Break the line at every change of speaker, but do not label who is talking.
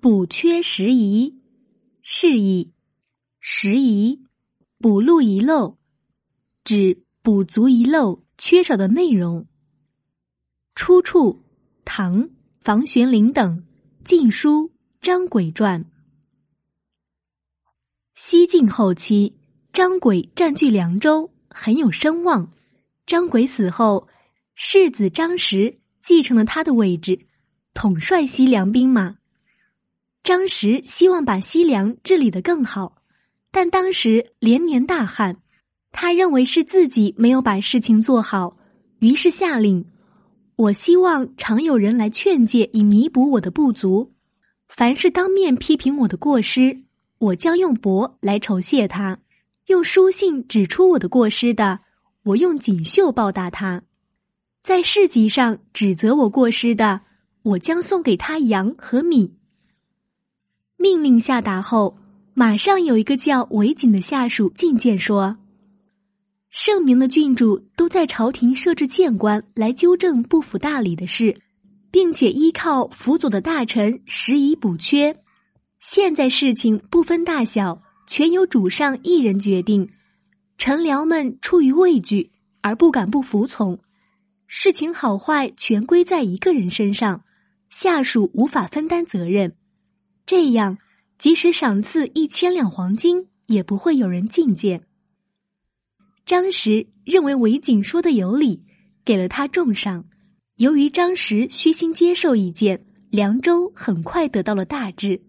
补缺时宜，是以时宜补录遗漏，指补足遗漏缺少的内容。出处：唐房玄龄等《晋书·张轨传》。西晋后期，张轨占据凉州，很有声望。张轨死后，世子张实继承了他的位置，统帅西凉兵马。张实希望把西凉治理得更好，但当时连年大旱，他认为是自己没有把事情做好，于是下令：“我希望常有人来劝诫，以弥补我的不足。凡是当面批评我的过失，我将用帛来酬谢他；用书信指出我的过失的，我用锦绣报答他；在市集上指责我过失的，我将送给他羊和米。”命令下达后，马上有一个叫韦景的下属进谏说：“圣明的郡主都在朝廷设置谏官来纠正不符大理的事，并且依靠辅佐的大臣实以补缺。现在事情不分大小，全由主上一人决定，臣僚们出于畏惧而不敢不服从，事情好坏全归在一个人身上，下属无法分担责任。”这样，即使赏赐一千两黄金，也不会有人觐见。张实认为韦景说的有理，给了他重赏。由于张实虚心接受意见，凉州很快得到了大治。